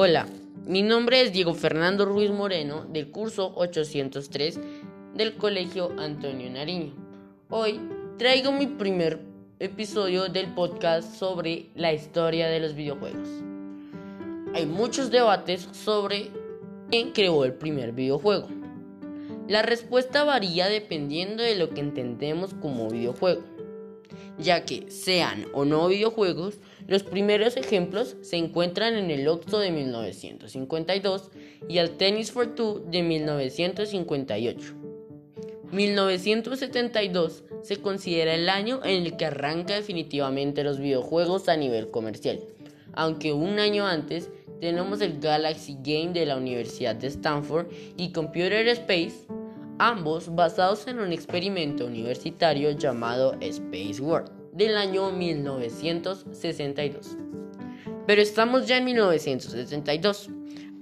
Hola, mi nombre es Diego Fernando Ruiz Moreno del curso 803 del Colegio Antonio Nariño. Hoy traigo mi primer episodio del podcast sobre la historia de los videojuegos. Hay muchos debates sobre quién creó el primer videojuego. La respuesta varía dependiendo de lo que entendemos como videojuego ya que sean o no videojuegos, los primeros ejemplos se encuentran en el Oxo de 1952 y el Tennis for Two de 1958. 1972 se considera el año en el que arranca definitivamente los videojuegos a nivel comercial, aunque un año antes tenemos el Galaxy Game de la Universidad de Stanford y Computer Space ambos basados en un experimento universitario llamado Space World del año 1962. Pero estamos ya en 1962,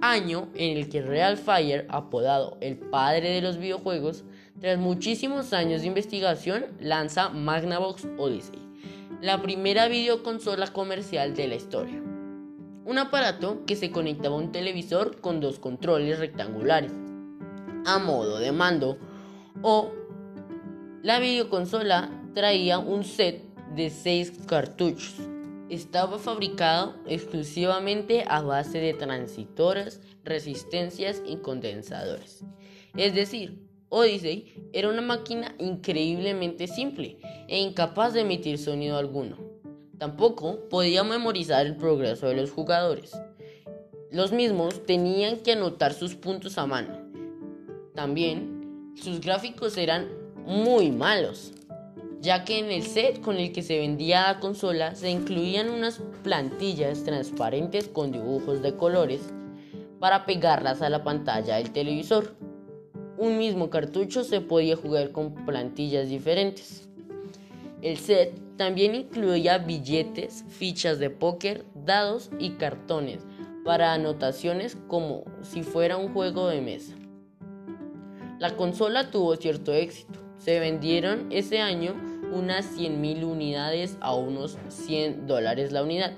año en el que Real Fire, apodado el padre de los videojuegos, tras muchísimos años de investigación, lanza Magnavox Odyssey, la primera videoconsola comercial de la historia. Un aparato que se conectaba a un televisor con dos controles rectangulares a modo de mando o la videoconsola traía un set de 6 cartuchos. Estaba fabricado exclusivamente a base de transistores, resistencias y condensadores. Es decir, Odyssey era una máquina increíblemente simple e incapaz de emitir sonido alguno. Tampoco podía memorizar el progreso de los jugadores. Los mismos tenían que anotar sus puntos a mano también, sus gráficos eran muy malos, ya que en el set con el que se vendía la consola se incluían unas plantillas transparentes con dibujos de colores para pegarlas a la pantalla del televisor. Un mismo cartucho se podía jugar con plantillas diferentes. El set también incluía billetes, fichas de póker, dados y cartones para anotaciones como si fuera un juego de mesa. La consola tuvo cierto éxito. Se vendieron ese año unas 100.000 unidades a unos 100 dólares la unidad.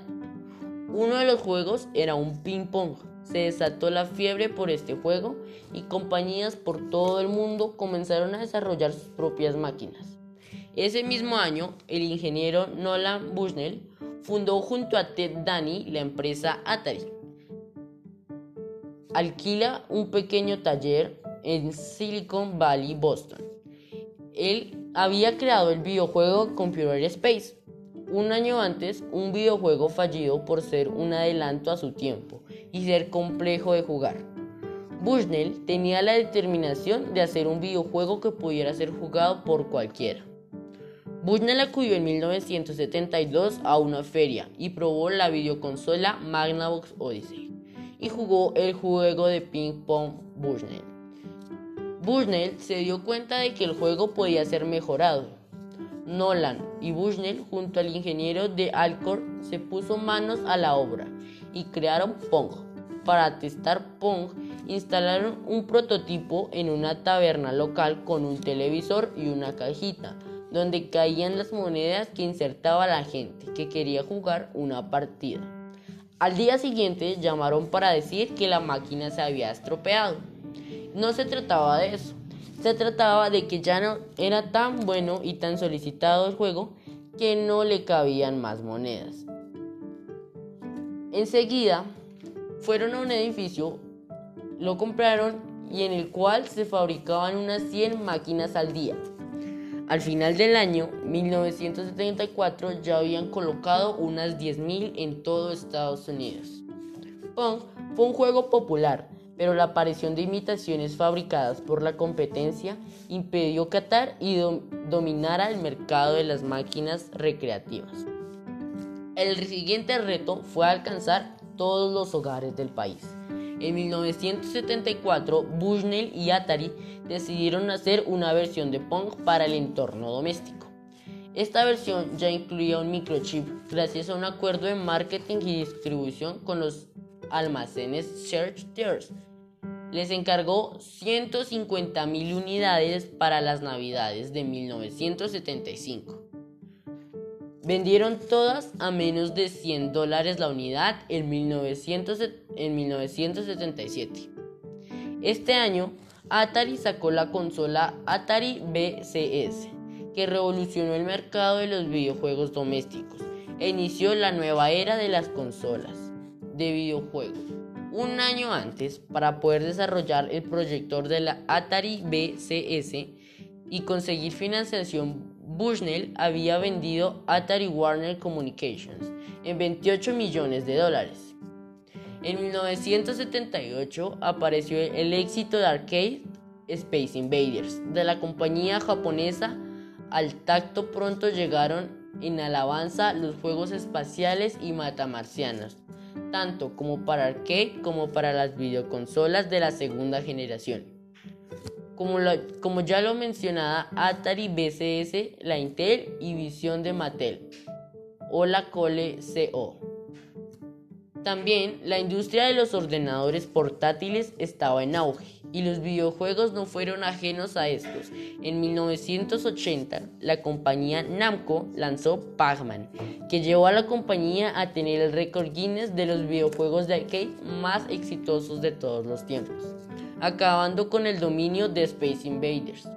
Uno de los juegos era un ping pong. Se desató la fiebre por este juego y compañías por todo el mundo comenzaron a desarrollar sus propias máquinas. Ese mismo año, el ingeniero Nolan Bushnell fundó junto a Ted Danny la empresa Atari. Alquila un pequeño taller en Silicon Valley, Boston. Él había creado el videojuego Computer Space. Un año antes, un videojuego fallido por ser un adelanto a su tiempo y ser complejo de jugar. Bushnell tenía la determinación de hacer un videojuego que pudiera ser jugado por cualquiera. Bushnell acudió en 1972 a una feria y probó la videoconsola Magnavox Odyssey y jugó el juego de ping pong Bushnell. Bushnell se dio cuenta de que el juego podía ser mejorado. Nolan y Bushnell junto al ingeniero de Alcor se puso manos a la obra y crearon Pong. Para testar Pong instalaron un prototipo en una taberna local con un televisor y una cajita donde caían las monedas que insertaba la gente que quería jugar una partida. Al día siguiente llamaron para decir que la máquina se había estropeado no se trataba de eso. Se trataba de que ya no era tan bueno y tan solicitado el juego que no le cabían más monedas. Enseguida fueron a un edificio, lo compraron y en el cual se fabricaban unas 100 máquinas al día. Al final del año 1974 ya habían colocado unas 10.000 en todo Estados Unidos. Pong fue un juego popular pero la aparición de imitaciones fabricadas por la competencia impidió Qatar y dominara el mercado de las máquinas recreativas. El siguiente reto fue alcanzar todos los hogares del país. En 1974, Bushnell y Atari decidieron hacer una versión de Pong para el entorno doméstico. Esta versión ya incluía un microchip gracias a un acuerdo de marketing y distribución con los almacenes Search Tears les encargó 150.000 unidades para las Navidades de 1975. Vendieron todas a menos de 100 dólares la unidad en, 1977. Este año, Atari sacó la consola Atari BCS, que revolucionó el mercado de los videojuegos domésticos e inició la nueva era de las consolas de videojuegos. Un año antes, para poder desarrollar el proyector de la Atari BCS y conseguir financiación, Bushnell había vendido Atari Warner Communications en 28 millones de dólares. En 1978 apareció el éxito de arcade Space Invaders de la compañía japonesa. Al tacto pronto llegaron en alabanza los juegos espaciales y matamarcianos, tanto como para arcade como para las videoconsolas de la segunda generación. Como, como ya lo mencionaba Atari BCS, la Intel y Visión de Mattel o la Cole CO. También la industria de los ordenadores portátiles estaba en auge y los videojuegos no fueron ajenos a estos. En 1980, la compañía Namco lanzó Pac-Man, que llevó a la compañía a tener el récord Guinness de los videojuegos de arcade más exitosos de todos los tiempos, acabando con el dominio de Space Invaders.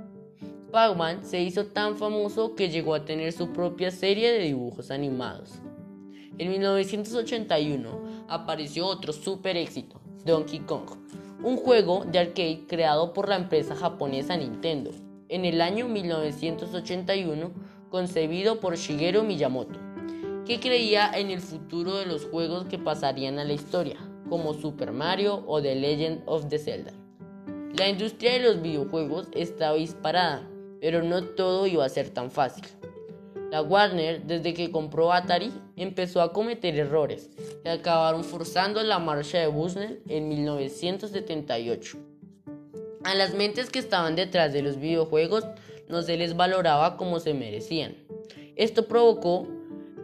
Pac-Man se hizo tan famoso que llegó a tener su propia serie de dibujos animados. En 1981 apareció otro super éxito, Donkey Kong, un juego de arcade creado por la empresa japonesa Nintendo en el año 1981, concebido por Shigeru Miyamoto, que creía en el futuro de los juegos que pasarían a la historia, como Super Mario o The Legend of the Zelda. La industria de los videojuegos estaba disparada, pero no todo iba a ser tan fácil. La Warner, desde que compró Atari, empezó a cometer errores que acabaron forzando la marcha de Bushnell en 1978. A las mentes que estaban detrás de los videojuegos no se les valoraba como se merecían. Esto provocó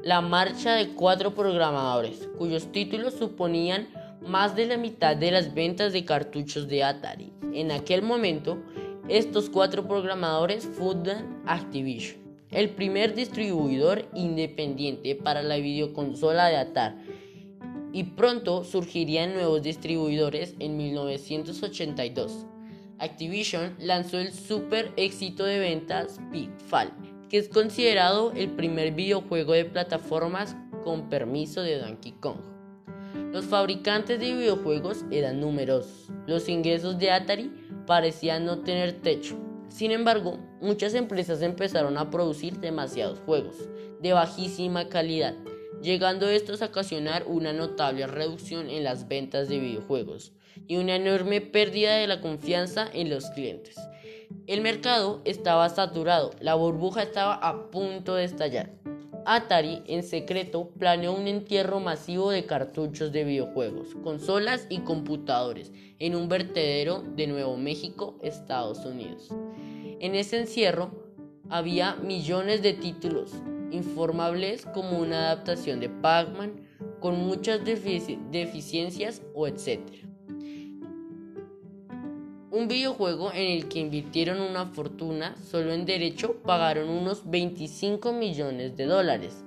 la marcha de cuatro programadores, cuyos títulos suponían más de la mitad de las ventas de cartuchos de Atari. En aquel momento, estos cuatro programadores fundan Activision el primer distribuidor independiente para la videoconsola de Atari. Y pronto surgirían nuevos distribuidores en 1982. Activision lanzó el super éxito de ventas Pitfall, que es considerado el primer videojuego de plataformas con permiso de Donkey Kong. Los fabricantes de videojuegos eran numerosos. Los ingresos de Atari parecían no tener techo sin embargo, muchas empresas empezaron a producir demasiados juegos de bajísima calidad, llegando estos a ocasionar una notable reducción en las ventas de videojuegos y una enorme pérdida de la confianza en los clientes. El mercado estaba saturado, la burbuja estaba a punto de estallar. Atari en secreto planeó un entierro masivo de cartuchos de videojuegos, consolas y computadores en un vertedero de Nuevo México, Estados Unidos. En ese encierro había millones de títulos informables como una adaptación de Pac-Man con muchas deficiencias o etc. Un videojuego en el que invirtieron una fortuna, solo en derecho pagaron unos 25 millones de dólares.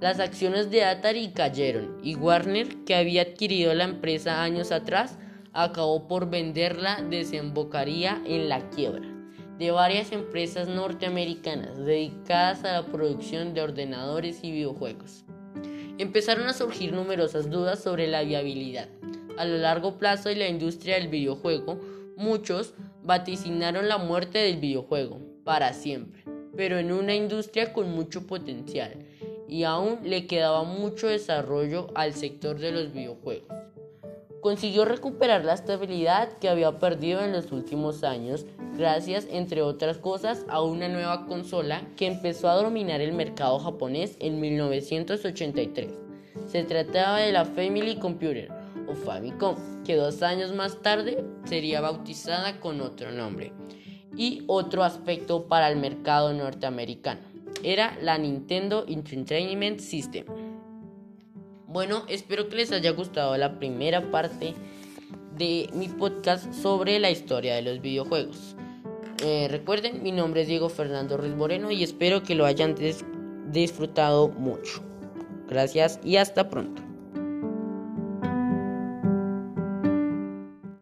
Las acciones de Atari cayeron y Warner, que había adquirido la empresa años atrás, acabó por venderla, desembocaría en la quiebra de varias empresas norteamericanas dedicadas a la producción de ordenadores y videojuegos. Empezaron a surgir numerosas dudas sobre la viabilidad. A lo largo plazo de la industria del videojuego, muchos vaticinaron la muerte del videojuego para siempre, pero en una industria con mucho potencial y aún le quedaba mucho desarrollo al sector de los videojuegos consiguió recuperar la estabilidad que había perdido en los últimos años gracias, entre otras cosas, a una nueva consola que empezó a dominar el mercado japonés en 1983. Se trataba de la Family Computer o Famicom, que dos años más tarde sería bautizada con otro nombre. Y otro aspecto para el mercado norteamericano era la Nintendo Entertainment System. Bueno, espero que les haya gustado la primera parte de mi podcast sobre la historia de los videojuegos. Eh, recuerden, mi nombre es Diego Fernando Ruiz Moreno y espero que lo hayan disfrutado mucho. Gracias y hasta pronto.